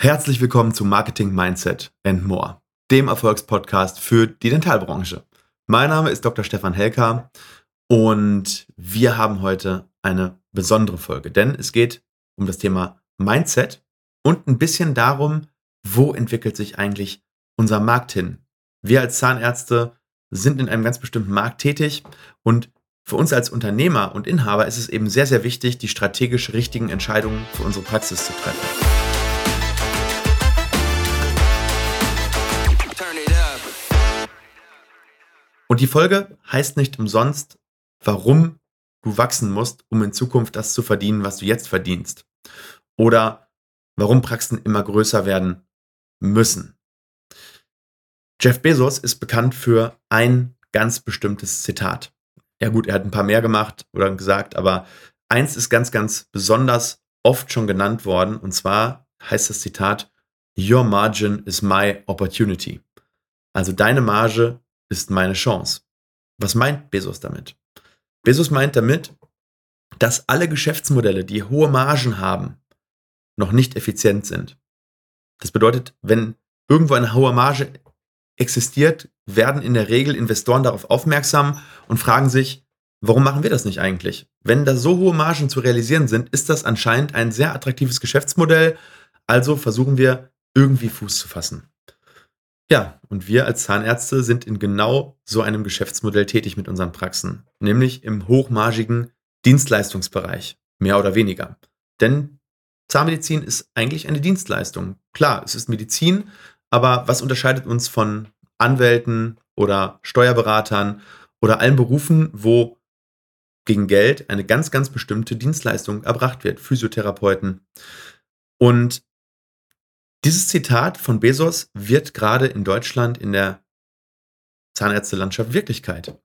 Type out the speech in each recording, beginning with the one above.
Herzlich willkommen zu Marketing Mindset and More, dem Erfolgspodcast für die Dentalbranche. Mein Name ist Dr. Stefan Helker und wir haben heute eine besondere Folge, denn es geht um das Thema Mindset und ein bisschen darum, wo entwickelt sich eigentlich unser Markt hin. Wir als Zahnärzte sind in einem ganz bestimmten Markt tätig und für uns als Unternehmer und Inhaber ist es eben sehr, sehr wichtig, die strategisch richtigen Entscheidungen für unsere Praxis zu treffen. Und die Folge heißt nicht umsonst, warum du wachsen musst, um in Zukunft das zu verdienen, was du jetzt verdienst. Oder warum Praxen immer größer werden müssen. Jeff Bezos ist bekannt für ein ganz bestimmtes Zitat. Ja gut, er hat ein paar mehr gemacht oder gesagt, aber eins ist ganz, ganz besonders oft schon genannt worden und zwar heißt das Zitat, Your margin is my opportunity. Also deine Marge ist meine Chance. Was meint Bezos damit? Bezos meint damit, dass alle Geschäftsmodelle, die hohe Margen haben, noch nicht effizient sind. Das bedeutet, wenn irgendwo eine hohe Marge existiert, werden in der Regel Investoren darauf aufmerksam und fragen sich, warum machen wir das nicht eigentlich? Wenn da so hohe Margen zu realisieren sind, ist das anscheinend ein sehr attraktives Geschäftsmodell, also versuchen wir irgendwie Fuß zu fassen. Ja, und wir als Zahnärzte sind in genau so einem Geschäftsmodell tätig mit unseren Praxen, nämlich im hochmargigen Dienstleistungsbereich, mehr oder weniger. Denn Zahnmedizin ist eigentlich eine Dienstleistung. Klar, es ist Medizin, aber was unterscheidet uns von Anwälten oder Steuerberatern oder allen Berufen, wo gegen Geld eine ganz, ganz bestimmte Dienstleistung erbracht wird, Physiotherapeuten. Und dieses Zitat von Bezos wird gerade in Deutschland in der Zahnärztelandschaft Wirklichkeit.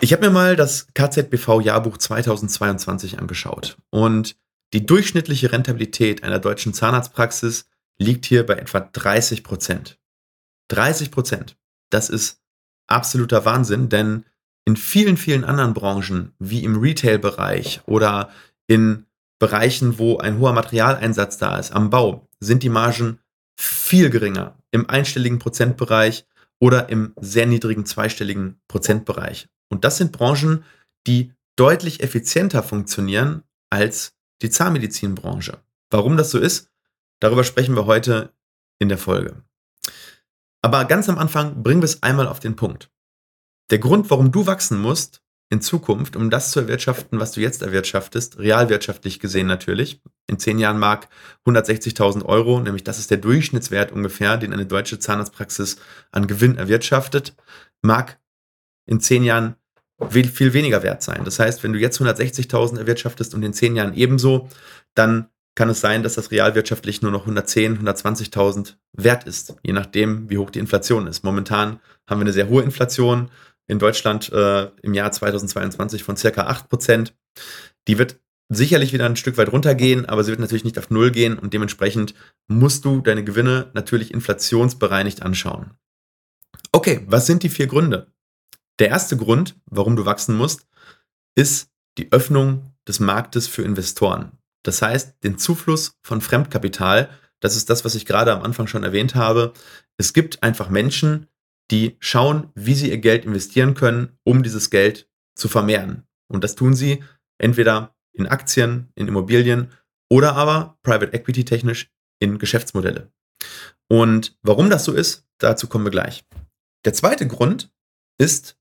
Ich habe mir mal das KZBV-Jahrbuch 2022 angeschaut und die durchschnittliche Rentabilität einer deutschen Zahnarztpraxis liegt hier bei etwa 30 Prozent. 30 Prozent. Das ist absoluter Wahnsinn, denn in vielen, vielen anderen Branchen, wie im Retail-Bereich oder in Bereichen, wo ein hoher Materialeinsatz da ist, am Bau, sind die Margen viel geringer, im einstelligen Prozentbereich oder im sehr niedrigen zweistelligen Prozentbereich. Und das sind Branchen, die deutlich effizienter funktionieren als die Zahnmedizinbranche. Warum das so ist, darüber sprechen wir heute in der Folge. Aber ganz am Anfang bringen wir es einmal auf den Punkt. Der Grund, warum du wachsen musst, in Zukunft, um das zu erwirtschaften, was du jetzt erwirtschaftest, realwirtschaftlich gesehen natürlich. In zehn Jahren mag 160.000 Euro, nämlich das ist der Durchschnittswert ungefähr, den eine deutsche Zahnarztpraxis an Gewinn erwirtschaftet, mag in zehn Jahren viel weniger wert sein. Das heißt, wenn du jetzt 160.000 erwirtschaftest und in zehn Jahren ebenso, dann kann es sein, dass das realwirtschaftlich nur noch 110, 120.000 wert ist, je nachdem, wie hoch die Inflation ist. Momentan haben wir eine sehr hohe Inflation in Deutschland äh, im Jahr 2022 von circa 8%. Die wird sicherlich wieder ein Stück weit runtergehen, aber sie wird natürlich nicht auf Null gehen und dementsprechend musst du deine Gewinne natürlich inflationsbereinigt anschauen. Okay, was sind die vier Gründe? Der erste Grund, warum du wachsen musst, ist die Öffnung des Marktes für Investoren. Das heißt, den Zufluss von Fremdkapital. Das ist das, was ich gerade am Anfang schon erwähnt habe. Es gibt einfach Menschen, die schauen, wie sie ihr Geld investieren können, um dieses Geld zu vermehren. Und das tun sie entweder in Aktien, in Immobilien oder aber Private Equity technisch in Geschäftsmodelle. Und warum das so ist, dazu kommen wir gleich. Der zweite Grund ist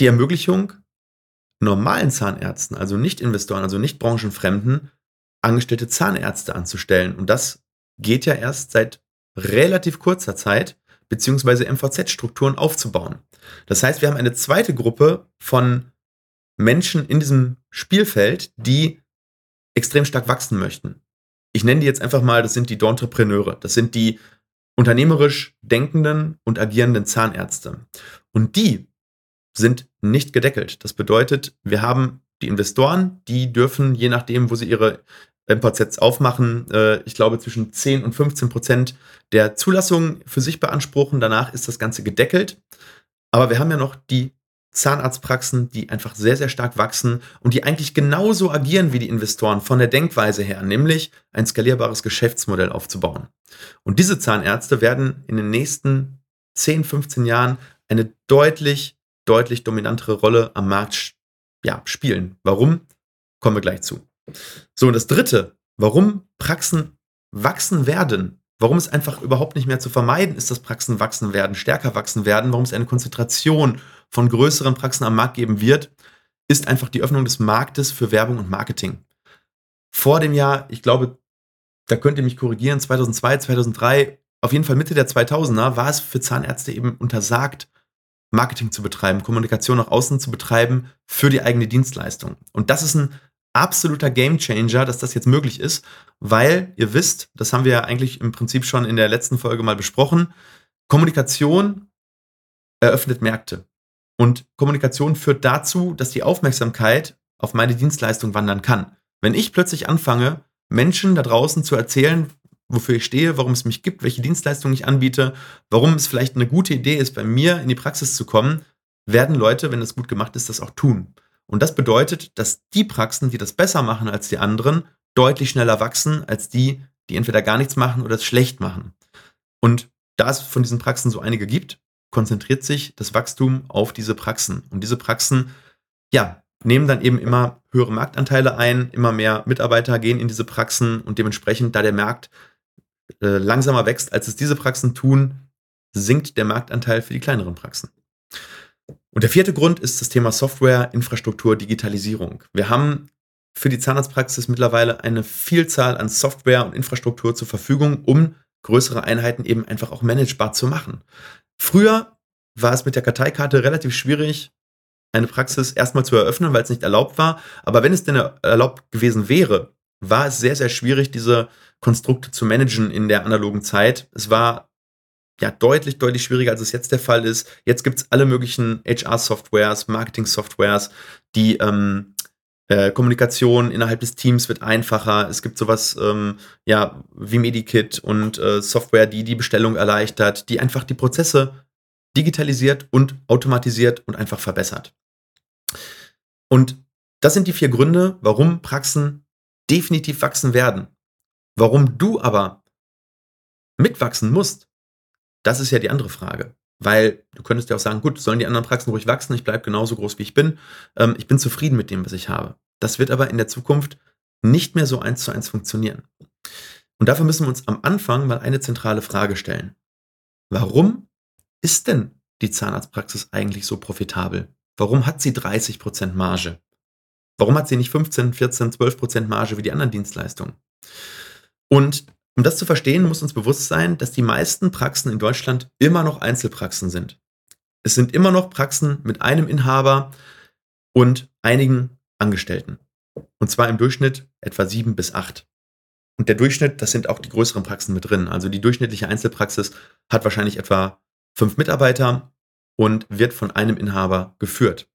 die Ermöglichung, normalen Zahnärzten, also nicht Investoren, also nicht branchenfremden, angestellte Zahnärzte anzustellen. Und das geht ja erst seit relativ kurzer Zeit beziehungsweise MVZ-Strukturen aufzubauen. Das heißt, wir haben eine zweite Gruppe von Menschen in diesem Spielfeld, die extrem stark wachsen möchten. Ich nenne die jetzt einfach mal, das sind die Entrepreneure. Das sind die unternehmerisch denkenden und agierenden Zahnärzte. Und die sind nicht gedeckelt. Das bedeutet, wir haben die Investoren, die dürfen, je nachdem, wo sie ihre MVZs aufmachen, äh, ich glaube zwischen 10 und 15 Prozent der Zulassung für sich beanspruchen. Danach ist das Ganze gedeckelt. Aber wir haben ja noch die Zahnarztpraxen, die einfach sehr, sehr stark wachsen und die eigentlich genauso agieren wie die Investoren von der Denkweise her, nämlich ein skalierbares Geschäftsmodell aufzubauen. Und diese Zahnärzte werden in den nächsten 10, 15 Jahren eine deutlich, deutlich dominantere Rolle am Markt ja, spielen. Warum? Kommen wir gleich zu. So, und das dritte, warum Praxen wachsen werden, warum es einfach überhaupt nicht mehr zu vermeiden ist, dass Praxen wachsen werden, stärker wachsen werden, warum es eine Konzentration von größeren Praxen am Markt geben wird, ist einfach die Öffnung des Marktes für Werbung und Marketing. Vor dem Jahr, ich glaube, da könnt ihr mich korrigieren, 2002, 2003, auf jeden Fall Mitte der 2000er, war es für Zahnärzte eben untersagt, Marketing zu betreiben, Kommunikation nach außen zu betreiben für die eigene Dienstleistung. Und das ist ein absoluter Gamechanger, dass das jetzt möglich ist, weil ihr wisst, das haben wir ja eigentlich im Prinzip schon in der letzten Folge mal besprochen, Kommunikation eröffnet Märkte. Und Kommunikation führt dazu, dass die Aufmerksamkeit auf meine Dienstleistung wandern kann. Wenn ich plötzlich anfange, Menschen da draußen zu erzählen, wofür ich stehe, warum es mich gibt, welche Dienstleistungen ich anbiete, warum es vielleicht eine gute Idee ist, bei mir in die Praxis zu kommen, werden Leute, wenn das gut gemacht ist, das auch tun. Und das bedeutet, dass die Praxen, die das besser machen als die anderen, deutlich schneller wachsen als die, die entweder gar nichts machen oder es schlecht machen. Und da es von diesen Praxen so einige gibt, konzentriert sich das Wachstum auf diese Praxen. Und diese Praxen, ja, nehmen dann eben immer höhere Marktanteile ein, immer mehr Mitarbeiter gehen in diese Praxen und dementsprechend, da der Markt äh, langsamer wächst, als es diese Praxen tun, sinkt der Marktanteil für die kleineren Praxen. Und der vierte Grund ist das Thema Software, Infrastruktur, Digitalisierung. Wir haben für die Zahnarztpraxis mittlerweile eine Vielzahl an Software und Infrastruktur zur Verfügung, um größere Einheiten eben einfach auch managebar zu machen. Früher war es mit der Karteikarte relativ schwierig, eine Praxis erstmal zu eröffnen, weil es nicht erlaubt war. Aber wenn es denn erlaubt gewesen wäre, war es sehr, sehr schwierig, diese Konstrukte zu managen in der analogen Zeit. Es war ja deutlich, deutlich schwieriger, als es jetzt der Fall ist. Jetzt gibt es alle möglichen HR-Softwares, Marketing-Softwares, die ähm, äh, Kommunikation innerhalb des Teams wird einfacher. Es gibt sowas ähm, ja, wie Medikit und äh, Software, die die Bestellung erleichtert, die einfach die Prozesse digitalisiert und automatisiert und einfach verbessert. Und das sind die vier Gründe, warum Praxen definitiv wachsen werden. Warum du aber mitwachsen musst, das ist ja die andere Frage. Weil du könntest ja auch sagen, gut, sollen die anderen Praxen ruhig wachsen, ich bleibe genauso groß, wie ich bin. Ähm, ich bin zufrieden mit dem, was ich habe. Das wird aber in der Zukunft nicht mehr so eins zu eins funktionieren. Und dafür müssen wir uns am Anfang mal eine zentrale Frage stellen. Warum ist denn die Zahnarztpraxis eigentlich so profitabel? Warum hat sie 30% Marge? Warum hat sie nicht 15, 14, 12% Marge wie die anderen Dienstleistungen? Und um das zu verstehen, muss uns bewusst sein, dass die meisten Praxen in Deutschland immer noch Einzelpraxen sind. Es sind immer noch Praxen mit einem Inhaber und einigen Angestellten. Und zwar im Durchschnitt etwa sieben bis acht. Und der Durchschnitt, das sind auch die größeren Praxen mit drin. Also die durchschnittliche Einzelpraxis hat wahrscheinlich etwa fünf Mitarbeiter und wird von einem Inhaber geführt.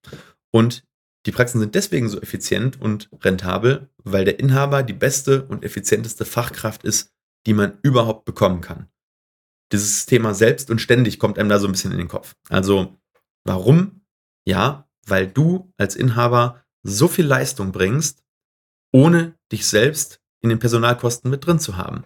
Und die Praxen sind deswegen so effizient und rentabel, weil der Inhaber die beste und effizienteste Fachkraft ist, die man überhaupt bekommen kann. Dieses Thema selbst und ständig kommt einem da so ein bisschen in den Kopf. Also, warum? Ja, weil du als Inhaber so viel Leistung bringst, ohne dich selbst in den Personalkosten mit drin zu haben.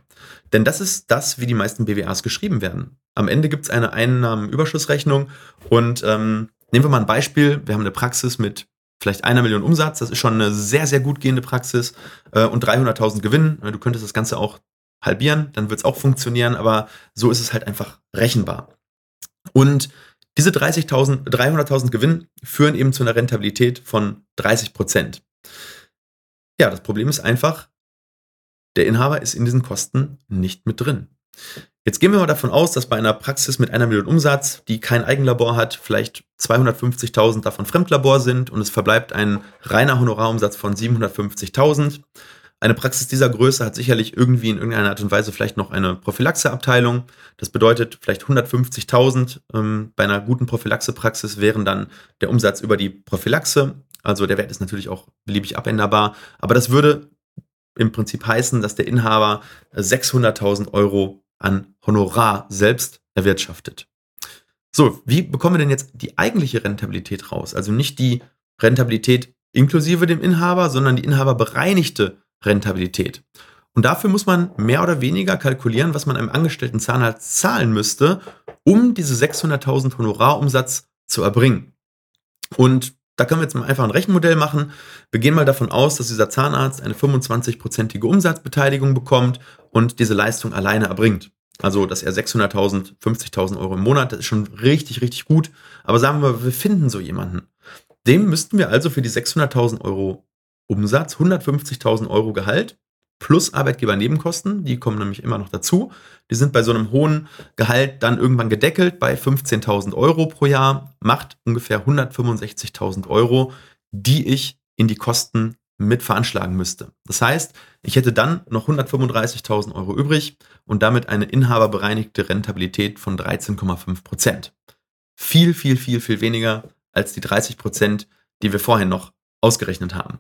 Denn das ist das, wie die meisten BWAs geschrieben werden. Am Ende gibt es eine Einnahmenüberschussrechnung und ähm, nehmen wir mal ein Beispiel. Wir haben eine Praxis mit vielleicht einer Million Umsatz. Das ist schon eine sehr, sehr gut gehende Praxis äh, und 300.000 Gewinn. Du könntest das Ganze auch halbieren, dann wird es auch funktionieren, aber so ist es halt einfach rechenbar. Und diese 30.000, 300.000 Gewinn führen eben zu einer Rentabilität von 30 Prozent. Ja, das Problem ist einfach, der Inhaber ist in diesen Kosten nicht mit drin. Jetzt gehen wir mal davon aus, dass bei einer Praxis mit einer Million Umsatz, die kein Eigenlabor hat, vielleicht 250.000 davon Fremdlabor sind und es verbleibt ein reiner Honorarumsatz von 750.000. Eine Praxis dieser Größe hat sicherlich irgendwie in irgendeiner Art und Weise vielleicht noch eine Prophylaxeabteilung. Das bedeutet, vielleicht 150.000 ähm, bei einer guten Prophylaxepraxis wären dann der Umsatz über die Prophylaxe. Also der Wert ist natürlich auch beliebig abänderbar. Aber das würde im Prinzip heißen, dass der Inhaber 600.000 Euro an Honorar selbst erwirtschaftet. So, wie bekommen wir denn jetzt die eigentliche Rentabilität raus? Also nicht die Rentabilität inklusive dem Inhaber, sondern die inhaberbereinigte Rentabilität. Und dafür muss man mehr oder weniger kalkulieren, was man einem angestellten Zahnarzt zahlen müsste, um diese 600.000 Honorarumsatz zu erbringen. Und da können wir jetzt mal einfach ein Rechenmodell machen. Wir gehen mal davon aus, dass dieser Zahnarzt eine 25-prozentige Umsatzbeteiligung bekommt und diese Leistung alleine erbringt. Also, dass er 600.000, 50.000 Euro im Monat, das ist schon richtig, richtig gut. Aber sagen wir, wir finden so jemanden. Dem müssten wir also für die 600.000 Euro Umsatz 150.000 Euro Gehalt plus Arbeitgebernebenkosten, die kommen nämlich immer noch dazu. Die sind bei so einem hohen Gehalt dann irgendwann gedeckelt bei 15.000 Euro pro Jahr, macht ungefähr 165.000 Euro, die ich in die Kosten mit veranschlagen müsste. Das heißt, ich hätte dann noch 135.000 Euro übrig und damit eine inhaberbereinigte Rentabilität von 13,5 Prozent. Viel, viel, viel, viel weniger als die 30 Prozent, die wir vorhin noch ausgerechnet haben.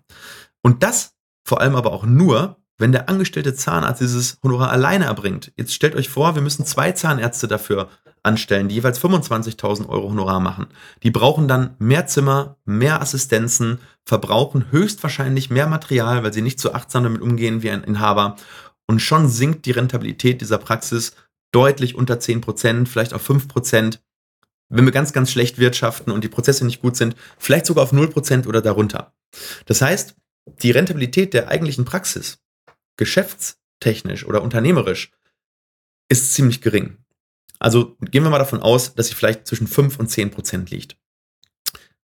Und das vor allem aber auch nur, wenn der angestellte Zahnarzt dieses Honorar alleine erbringt. Jetzt stellt euch vor, wir müssen zwei Zahnärzte dafür anstellen, die jeweils 25.000 Euro Honorar machen. Die brauchen dann mehr Zimmer, mehr Assistenzen, verbrauchen höchstwahrscheinlich mehr Material, weil sie nicht so achtsam damit umgehen wie ein Inhaber. Und schon sinkt die Rentabilität dieser Praxis deutlich unter 10%, vielleicht auf 5%. Wenn wir ganz, ganz schlecht wirtschaften und die Prozesse nicht gut sind, vielleicht sogar auf 0% oder darunter. Das heißt, die Rentabilität der eigentlichen Praxis, geschäftstechnisch oder unternehmerisch, ist ziemlich gering. Also gehen wir mal davon aus, dass sie vielleicht zwischen 5 und 10 Prozent liegt.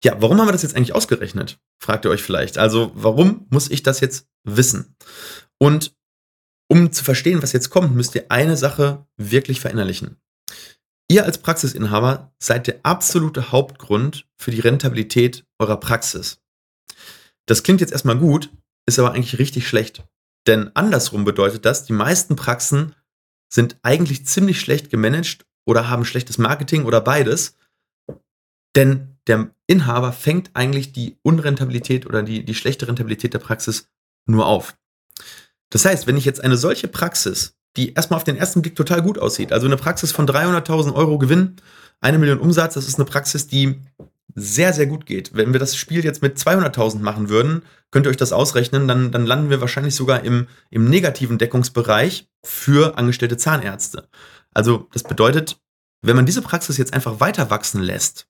Ja, warum haben wir das jetzt eigentlich ausgerechnet? Fragt ihr euch vielleicht. Also, warum muss ich das jetzt wissen? Und um zu verstehen, was jetzt kommt, müsst ihr eine Sache wirklich verinnerlichen. Ihr als Praxisinhaber seid der absolute Hauptgrund für die Rentabilität eurer Praxis. Das klingt jetzt erstmal gut, ist aber eigentlich richtig schlecht. Denn andersrum bedeutet das, die meisten Praxen sind eigentlich ziemlich schlecht gemanagt oder haben schlechtes Marketing oder beides. Denn der Inhaber fängt eigentlich die Unrentabilität oder die, die schlechte Rentabilität der Praxis nur auf. Das heißt, wenn ich jetzt eine solche Praxis, die erstmal auf den ersten Blick total gut aussieht, also eine Praxis von 300.000 Euro Gewinn, eine Million Umsatz, das ist eine Praxis, die sehr, sehr gut geht. Wenn wir das Spiel jetzt mit 200.000 machen würden, könnt ihr euch das ausrechnen, dann, dann landen wir wahrscheinlich sogar im, im negativen Deckungsbereich für angestellte Zahnärzte. Also das bedeutet, wenn man diese Praxis jetzt einfach weiter wachsen lässt,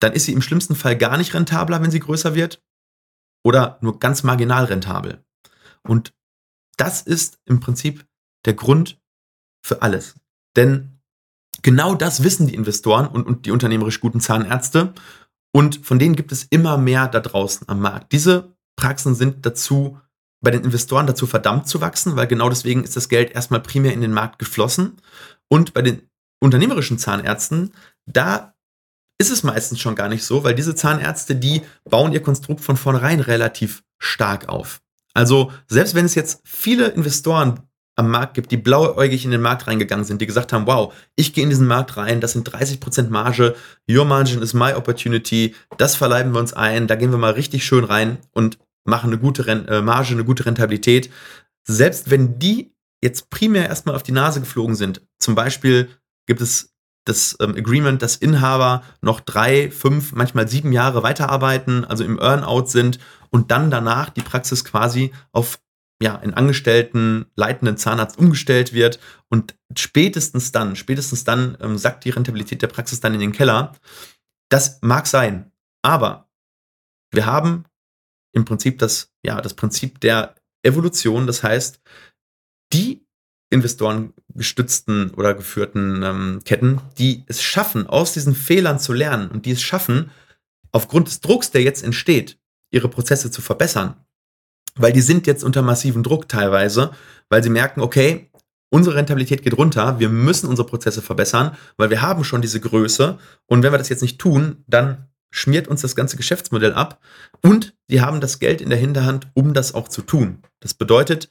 dann ist sie im schlimmsten Fall gar nicht rentabler, wenn sie größer wird, oder nur ganz marginal rentabel. Und das ist im Prinzip der Grund für alles. Denn genau das wissen die Investoren und, und die unternehmerisch guten Zahnärzte. Und von denen gibt es immer mehr da draußen am Markt. Diese Praxen sind dazu, bei den Investoren dazu verdammt zu wachsen, weil genau deswegen ist das Geld erstmal primär in den Markt geflossen. Und bei den unternehmerischen Zahnärzten, da ist es meistens schon gar nicht so, weil diese Zahnärzte, die bauen ihr Konstrukt von vornherein relativ stark auf. Also selbst wenn es jetzt viele Investoren am Markt gibt, die blauäugig in den Markt reingegangen sind, die gesagt haben, wow, ich gehe in diesen Markt rein, das sind 30% Marge, your margin is my opportunity, das verleiben wir uns ein, da gehen wir mal richtig schön rein und machen eine gute Ren äh, Marge, eine gute Rentabilität. Selbst wenn die jetzt primär erstmal auf die Nase geflogen sind, zum Beispiel gibt es das ähm, Agreement, dass Inhaber noch drei, fünf, manchmal sieben Jahre weiterarbeiten, also im Earnout sind und dann danach die Praxis quasi auf ja, einen Angestellten, leitenden Zahnarzt umgestellt wird und spätestens dann, spätestens dann ähm, sackt die Rentabilität der Praxis dann in den Keller. Das mag sein, aber wir haben im Prinzip das, ja, das Prinzip der Evolution. Das heißt, die investorengestützten oder geführten ähm, Ketten, die es schaffen, aus diesen Fehlern zu lernen und die es schaffen, aufgrund des Drucks, der jetzt entsteht, ihre Prozesse zu verbessern, weil die sind jetzt unter massivem Druck teilweise, weil sie merken, okay, unsere Rentabilität geht runter, wir müssen unsere Prozesse verbessern, weil wir haben schon diese Größe und wenn wir das jetzt nicht tun, dann schmiert uns das ganze Geschäftsmodell ab und die haben das Geld in der Hinterhand, um das auch zu tun. Das bedeutet,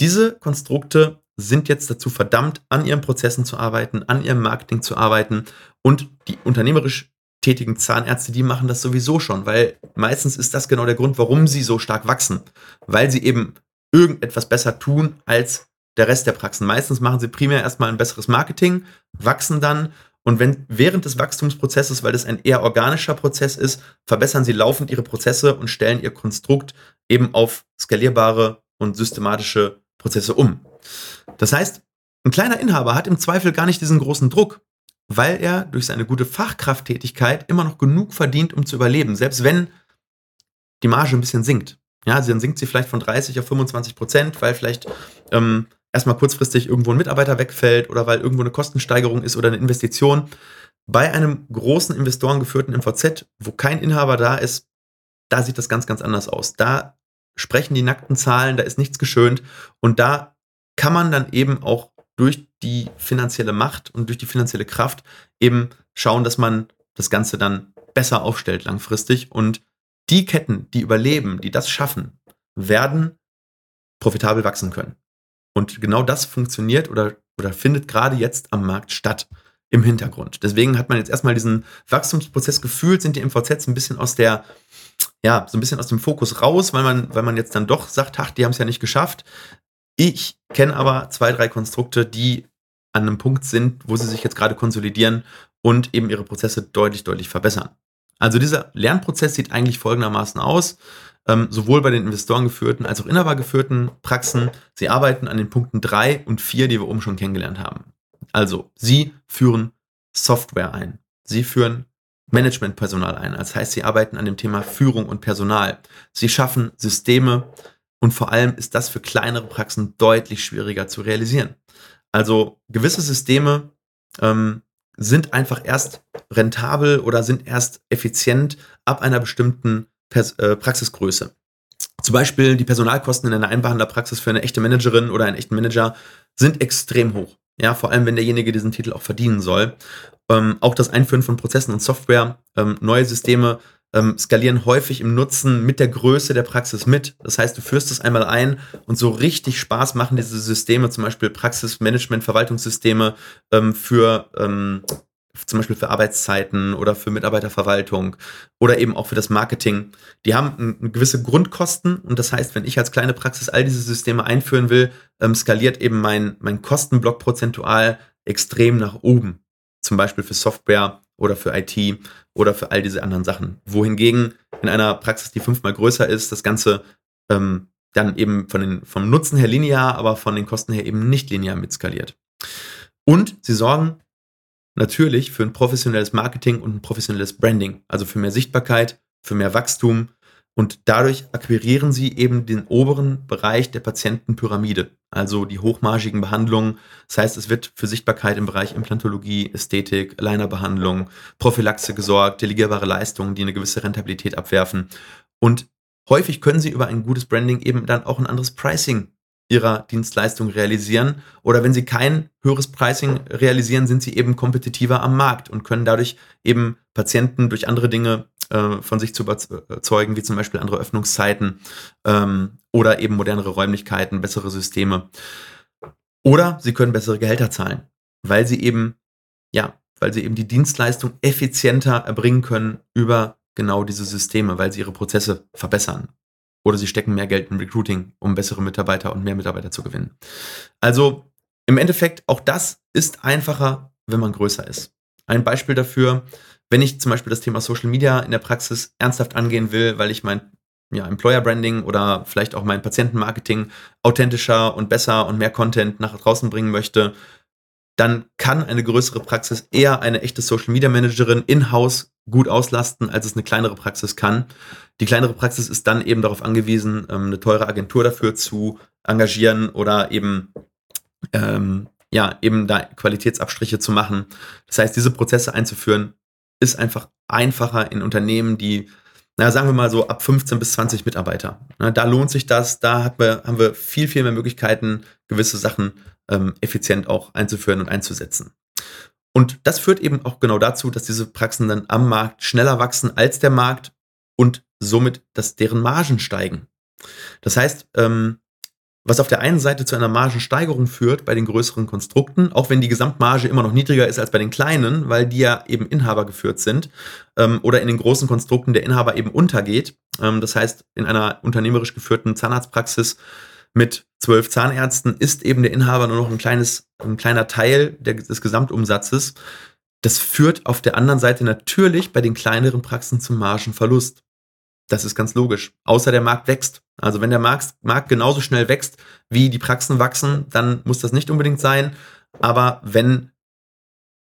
diese Konstrukte sind jetzt dazu verdammt, an ihren Prozessen zu arbeiten, an ihrem Marketing zu arbeiten und die unternehmerisch tätigen Zahnärzte, die machen das sowieso schon, weil meistens ist das genau der Grund, warum sie so stark wachsen, weil sie eben irgendetwas besser tun als der Rest der Praxen. Meistens machen sie primär erstmal ein besseres Marketing, wachsen dann Und wenn während des Wachstumsprozesses, weil das ein eher organischer Prozess ist, verbessern sie laufend ihre Prozesse und stellen ihr Konstrukt eben auf skalierbare und systematische Prozesse um. Das heißt, ein kleiner Inhaber hat im Zweifel gar nicht diesen großen Druck, weil er durch seine gute Fachkrafttätigkeit immer noch genug verdient, um zu überleben, selbst wenn die Marge ein bisschen sinkt. Ja, dann sinkt sie vielleicht von 30 auf 25 Prozent, weil vielleicht ähm, erstmal kurzfristig irgendwo ein Mitarbeiter wegfällt oder weil irgendwo eine Kostensteigerung ist oder eine Investition. Bei einem großen investorengeführten MVZ, wo kein Inhaber da ist, da sieht das ganz, ganz anders aus. Da sprechen die nackten Zahlen, da ist nichts geschönt und da kann man dann eben auch durch die finanzielle Macht und durch die finanzielle Kraft eben schauen, dass man das Ganze dann besser aufstellt langfristig und die Ketten, die überleben, die das schaffen, werden profitabel wachsen können. Und genau das funktioniert oder, oder findet gerade jetzt am Markt statt im Hintergrund. Deswegen hat man jetzt erstmal diesen Wachstumsprozess gefühlt, sind die MVZs ein bisschen aus der, ja, so ein bisschen aus dem Fokus raus, weil man, weil man jetzt dann doch sagt, ach, die haben es ja nicht geschafft. Ich kenne aber zwei, drei Konstrukte, die an einem Punkt sind, wo sie sich jetzt gerade konsolidieren und eben ihre Prozesse deutlich, deutlich verbessern. Also dieser Lernprozess sieht eigentlich folgendermaßen aus ähm, sowohl bei den investorengeführten als auch inhabergeführten Praxen. Sie arbeiten an den Punkten 3 und 4, die wir oben schon kennengelernt haben. Also, sie führen Software ein. Sie führen Managementpersonal ein. Das heißt, sie arbeiten an dem Thema Führung und Personal. Sie schaffen Systeme und vor allem ist das für kleinere Praxen deutlich schwieriger zu realisieren. Also gewisse Systeme ähm, sind einfach erst rentabel oder sind erst effizient ab einer bestimmten Pers äh, Praxisgröße. Zum Beispiel die Personalkosten in einer Einbehandlerpraxis für eine echte Managerin oder einen echten Manager sind extrem hoch. Ja, vor allem, wenn derjenige diesen Titel auch verdienen soll. Ähm, auch das Einführen von Prozessen und Software, ähm, neue Systeme ähm, skalieren häufig im Nutzen mit der Größe der Praxis mit. Das heißt, du führst es einmal ein und so richtig Spaß machen diese Systeme, zum Beispiel Praxismanagement, Verwaltungssysteme ähm, für ähm, zum Beispiel für Arbeitszeiten oder für Mitarbeiterverwaltung oder eben auch für das Marketing. Die haben gewisse Grundkosten und das heißt, wenn ich als kleine Praxis all diese Systeme einführen will, ähm, skaliert eben mein, mein Kostenblock prozentual extrem nach oben. Zum Beispiel für Software oder für IT oder für all diese anderen Sachen. Wohingegen in einer Praxis, die fünfmal größer ist, das Ganze ähm, dann eben von den, vom Nutzen her linear, aber von den Kosten her eben nicht linear mitskaliert. Und sie sorgen natürlich für ein professionelles Marketing und ein professionelles Branding, also für mehr Sichtbarkeit, für mehr Wachstum und dadurch akquirieren sie eben den oberen Bereich der Patientenpyramide, also die hochmargigen Behandlungen. Das heißt, es wird für Sichtbarkeit im Bereich Implantologie, Ästhetik, Alignerbehandlung, Prophylaxe gesorgt, delegierbare Leistungen, die eine gewisse Rentabilität abwerfen. Und häufig können sie über ein gutes Branding eben dann auch ein anderes Pricing ihrer Dienstleistung realisieren. Oder wenn sie kein höheres Pricing realisieren, sind sie eben kompetitiver am Markt und können dadurch eben Patienten durch andere Dinge äh, von sich zu überzeugen, wie zum Beispiel andere Öffnungszeiten ähm, oder eben modernere Räumlichkeiten, bessere Systeme. Oder sie können bessere Gehälter zahlen, weil sie eben, ja, weil sie eben die Dienstleistung effizienter erbringen können über genau diese Systeme, weil sie ihre Prozesse verbessern oder sie stecken mehr Geld in Recruiting, um bessere Mitarbeiter und mehr Mitarbeiter zu gewinnen. Also im Endeffekt, auch das ist einfacher, wenn man größer ist. Ein Beispiel dafür, wenn ich zum Beispiel das Thema Social Media in der Praxis ernsthaft angehen will, weil ich mein ja, Employer Branding oder vielleicht auch mein Patientenmarketing authentischer und besser und mehr Content nach draußen bringen möchte, dann kann eine größere Praxis eher eine echte Social Media Managerin in-house gut auslasten, als es eine kleinere Praxis kann. Die kleinere Praxis ist dann eben darauf angewiesen, ähm, eine teure Agentur dafür zu engagieren oder eben ähm, ja eben da Qualitätsabstriche zu machen. Das heißt, diese Prozesse einzuführen ist einfach einfacher in Unternehmen, die na, sagen wir mal so ab 15 bis 20 Mitarbeiter. Na, da lohnt sich das, da hat wir, haben wir viel, viel mehr Möglichkeiten, gewisse Sachen ähm, effizient auch einzuführen und einzusetzen. Und das führt eben auch genau dazu, dass diese Praxen dann am Markt schneller wachsen als der Markt und somit, dass deren Margen steigen. Das heißt, ähm, was auf der einen Seite zu einer Margensteigerung führt bei den größeren Konstrukten, auch wenn die Gesamtmarge immer noch niedriger ist als bei den kleinen, weil die ja eben Inhaber geführt sind ähm, oder in den großen Konstrukten der Inhaber eben untergeht. Ähm, das heißt, in einer unternehmerisch geführten Zahnarztpraxis mit zwölf Zahnärzten ist eben der Inhaber nur noch ein kleines, ein kleiner Teil der, des Gesamtumsatzes. das führt auf der anderen Seite natürlich bei den kleineren Praxen zum Margenverlust. Das ist ganz logisch. Außer der Markt wächst. Also wenn der Markt, Markt genauso schnell wächst, wie die Praxen wachsen, dann muss das nicht unbedingt sein. Aber wenn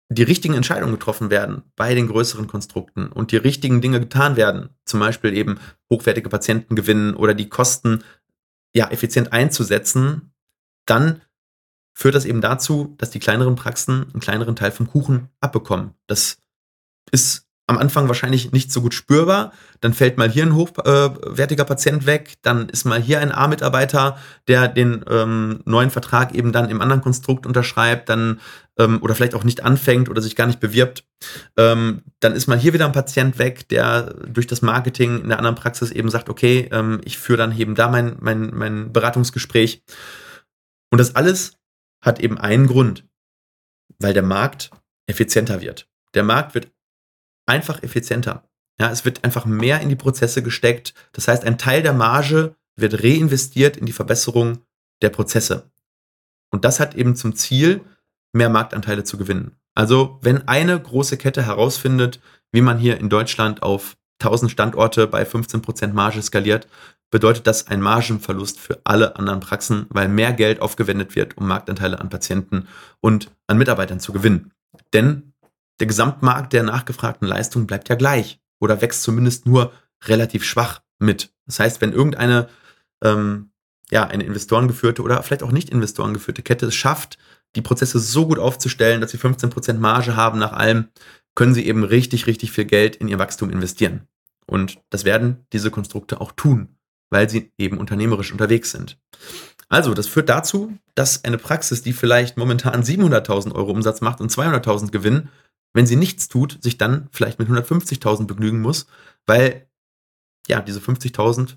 die richtigen Entscheidungen getroffen werden bei den größeren Konstrukten und die richtigen Dinge getan werden, zum Beispiel eben hochwertige Patienten gewinnen oder die Kosten ja effizient einzusetzen, dann führt das eben dazu, dass die kleineren Praxen einen kleineren Teil vom Kuchen abbekommen. Das ist am Anfang wahrscheinlich nicht so gut spürbar. Dann fällt mal hier ein hochwertiger äh, Patient weg, dann ist mal hier ein A-Mitarbeiter, der den ähm, neuen Vertrag eben dann im anderen Konstrukt unterschreibt, dann ähm, oder vielleicht auch nicht anfängt oder sich gar nicht bewirbt. Ähm, dann ist mal hier wieder ein Patient weg, der durch das Marketing in der anderen Praxis eben sagt, okay, ähm, ich führe dann eben da mein, mein, mein Beratungsgespräch. Und das alles hat eben einen Grund, weil der Markt effizienter wird. Der Markt wird einfach effizienter. Ja, es wird einfach mehr in die Prozesse gesteckt. Das heißt, ein Teil der Marge wird reinvestiert in die Verbesserung der Prozesse. Und das hat eben zum Ziel, mehr Marktanteile zu gewinnen. Also, wenn eine große Kette herausfindet, wie man hier in Deutschland auf 1000 Standorte bei 15% Marge skaliert, bedeutet das ein Margenverlust für alle anderen Praxen, weil mehr Geld aufgewendet wird, um Marktanteile an Patienten und an Mitarbeitern zu gewinnen. Denn der Gesamtmarkt der nachgefragten Leistung bleibt ja gleich oder wächst zumindest nur relativ schwach mit. Das heißt, wenn irgendeine ähm, ja, eine investorengeführte oder vielleicht auch nicht investorengeführte Kette es schafft, die Prozesse so gut aufzustellen, dass sie 15% Marge haben nach allem, können sie eben richtig, richtig viel Geld in ihr Wachstum investieren. Und das werden diese Konstrukte auch tun weil sie eben unternehmerisch unterwegs sind. Also, das führt dazu, dass eine Praxis, die vielleicht momentan 700.000 Euro Umsatz macht und 200.000 Gewinn, wenn sie nichts tut, sich dann vielleicht mit 150.000 begnügen muss, weil ja, diese 50.000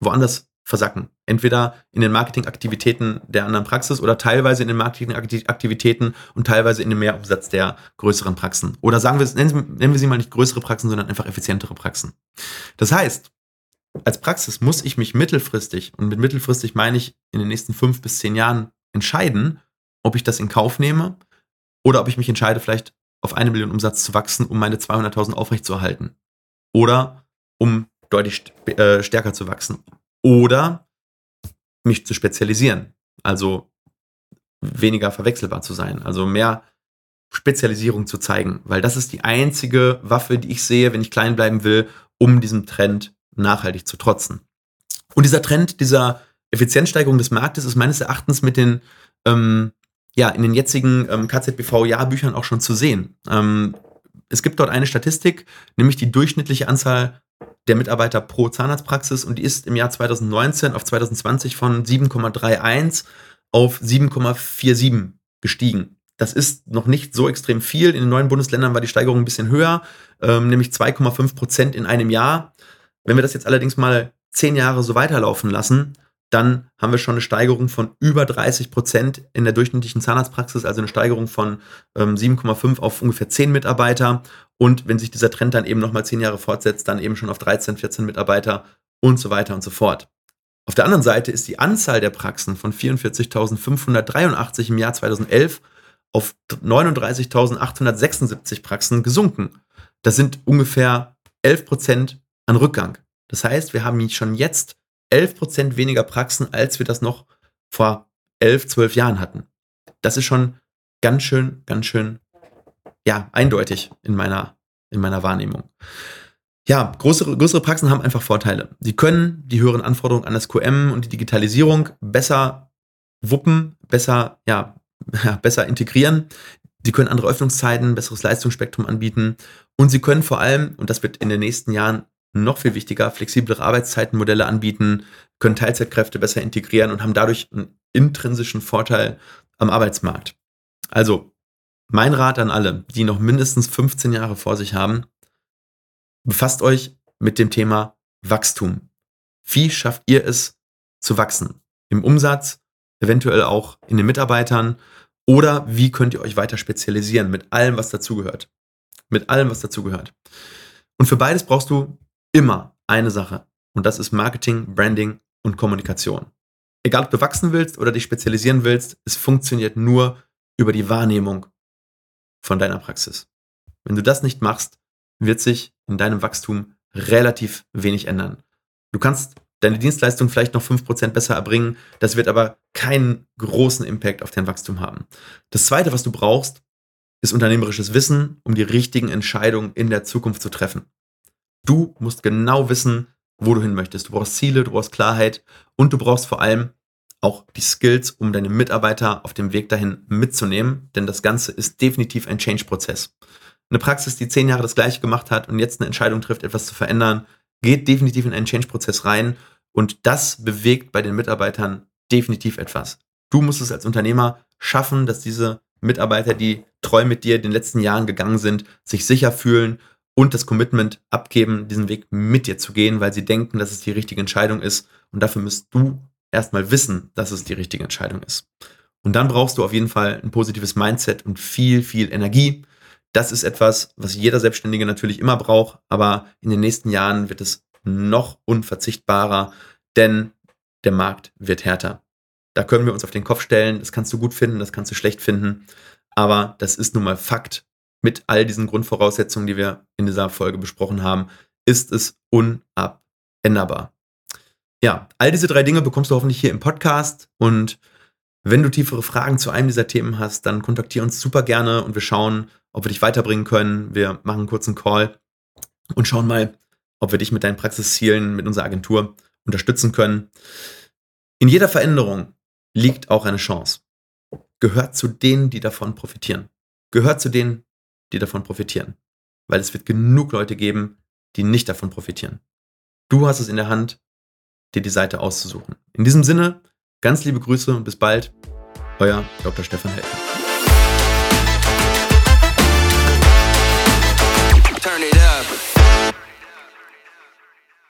woanders versacken. Entweder in den Marketingaktivitäten der anderen Praxis oder teilweise in den Marketingaktivitäten und teilweise in dem Mehrumsatz der größeren Praxen. Oder sagen wir, nennen wir sie mal nicht größere Praxen, sondern einfach effizientere Praxen. Das heißt, als Praxis muss ich mich mittelfristig, und mit mittelfristig meine ich in den nächsten fünf bis zehn Jahren, entscheiden, ob ich das in Kauf nehme oder ob ich mich entscheide, vielleicht auf eine Million Umsatz zu wachsen, um meine 200.000 aufrechtzuerhalten. Oder um deutlich äh, stärker zu wachsen. Oder mich zu spezialisieren. Also weniger verwechselbar zu sein. Also mehr Spezialisierung zu zeigen. Weil das ist die einzige Waffe, die ich sehe, wenn ich klein bleiben will, um diesem Trend nachhaltig zu trotzen. Und dieser Trend dieser Effizienzsteigerung des Marktes ist meines Erachtens mit den ähm, ja, in den jetzigen ähm, KZBV-Jahrbüchern auch schon zu sehen. Ähm, es gibt dort eine Statistik, nämlich die durchschnittliche Anzahl der Mitarbeiter pro Zahnarztpraxis und die ist im Jahr 2019 auf 2020 von 7,31 auf 7,47 gestiegen. Das ist noch nicht so extrem viel. In den neuen Bundesländern war die Steigerung ein bisschen höher, ähm, nämlich 2,5 Prozent in einem Jahr. Wenn wir das jetzt allerdings mal zehn Jahre so weiterlaufen lassen, dann haben wir schon eine Steigerung von über 30 Prozent in der durchschnittlichen Zahnarztpraxis, also eine Steigerung von ähm, 7,5 auf ungefähr 10 Mitarbeiter. Und wenn sich dieser Trend dann eben nochmal zehn Jahre fortsetzt, dann eben schon auf 13, 14 Mitarbeiter und so weiter und so fort. Auf der anderen Seite ist die Anzahl der Praxen von 44.583 im Jahr 2011 auf 39.876 Praxen gesunken. Das sind ungefähr 11 Prozent an Rückgang. Das heißt, wir haben schon jetzt 11% weniger Praxen, als wir das noch vor 11, 12 Jahren hatten. Das ist schon ganz schön, ganz schön, ja, eindeutig in meiner, in meiner Wahrnehmung. Ja, größere, größere Praxen haben einfach Vorteile. Sie können die höheren Anforderungen an das QM und die Digitalisierung besser wuppen, besser, ja, besser integrieren. Sie können andere Öffnungszeiten, besseres Leistungsspektrum anbieten und sie können vor allem, und das wird in den nächsten Jahren noch viel wichtiger, flexiblere Arbeitszeitenmodelle anbieten, können Teilzeitkräfte besser integrieren und haben dadurch einen intrinsischen Vorteil am Arbeitsmarkt. Also, mein Rat an alle, die noch mindestens 15 Jahre vor sich haben, befasst euch mit dem Thema Wachstum. Wie schafft ihr es zu wachsen? Im Umsatz, eventuell auch in den Mitarbeitern oder wie könnt ihr euch weiter spezialisieren mit allem, was dazugehört? Mit allem, was dazugehört. Und für beides brauchst du immer eine Sache und das ist Marketing, Branding und Kommunikation. Egal, ob du wachsen willst oder dich spezialisieren willst, es funktioniert nur über die Wahrnehmung von deiner Praxis. Wenn du das nicht machst, wird sich in deinem Wachstum relativ wenig ändern. Du kannst deine Dienstleistung vielleicht noch 5% besser erbringen, das wird aber keinen großen Impact auf dein Wachstum haben. Das zweite, was du brauchst, ist unternehmerisches Wissen, um die richtigen Entscheidungen in der Zukunft zu treffen. Du musst genau wissen, wo du hin möchtest. Du brauchst Ziele, du brauchst Klarheit und du brauchst vor allem auch die Skills, um deine Mitarbeiter auf dem Weg dahin mitzunehmen, denn das Ganze ist definitiv ein Change-Prozess. Eine Praxis, die zehn Jahre das gleiche gemacht hat und jetzt eine Entscheidung trifft, etwas zu verändern, geht definitiv in einen Change-Prozess rein und das bewegt bei den Mitarbeitern definitiv etwas. Du musst es als Unternehmer schaffen, dass diese Mitarbeiter, die treu mit dir in den letzten Jahren gegangen sind, sich sicher fühlen und das Commitment abgeben, diesen Weg mit dir zu gehen, weil sie denken, dass es die richtige Entscheidung ist. Und dafür müsst du erstmal wissen, dass es die richtige Entscheidung ist. Und dann brauchst du auf jeden Fall ein positives Mindset und viel, viel Energie. Das ist etwas, was jeder Selbstständige natürlich immer braucht, aber in den nächsten Jahren wird es noch unverzichtbarer, denn der Markt wird härter. Da können wir uns auf den Kopf stellen, das kannst du gut finden, das kannst du schlecht finden, aber das ist nun mal Fakt. Mit all diesen Grundvoraussetzungen, die wir in dieser Folge besprochen haben, ist es unabänderbar. Ja, all diese drei Dinge bekommst du hoffentlich hier im Podcast und wenn du tiefere Fragen zu einem dieser Themen hast, dann kontaktiere uns super gerne und wir schauen, ob wir dich weiterbringen können. Wir machen einen kurzen Call und schauen mal, ob wir dich mit deinen Praxiszielen mit unserer Agentur unterstützen können. In jeder Veränderung liegt auch eine Chance. Gehört zu denen, die davon profitieren. Gehört zu denen, die davon profitieren. Weil es wird genug Leute geben, die nicht davon profitieren. Du hast es in der Hand, dir die Seite auszusuchen. In diesem Sinne, ganz liebe Grüße und bis bald. Euer Dr. Stefan Helfer.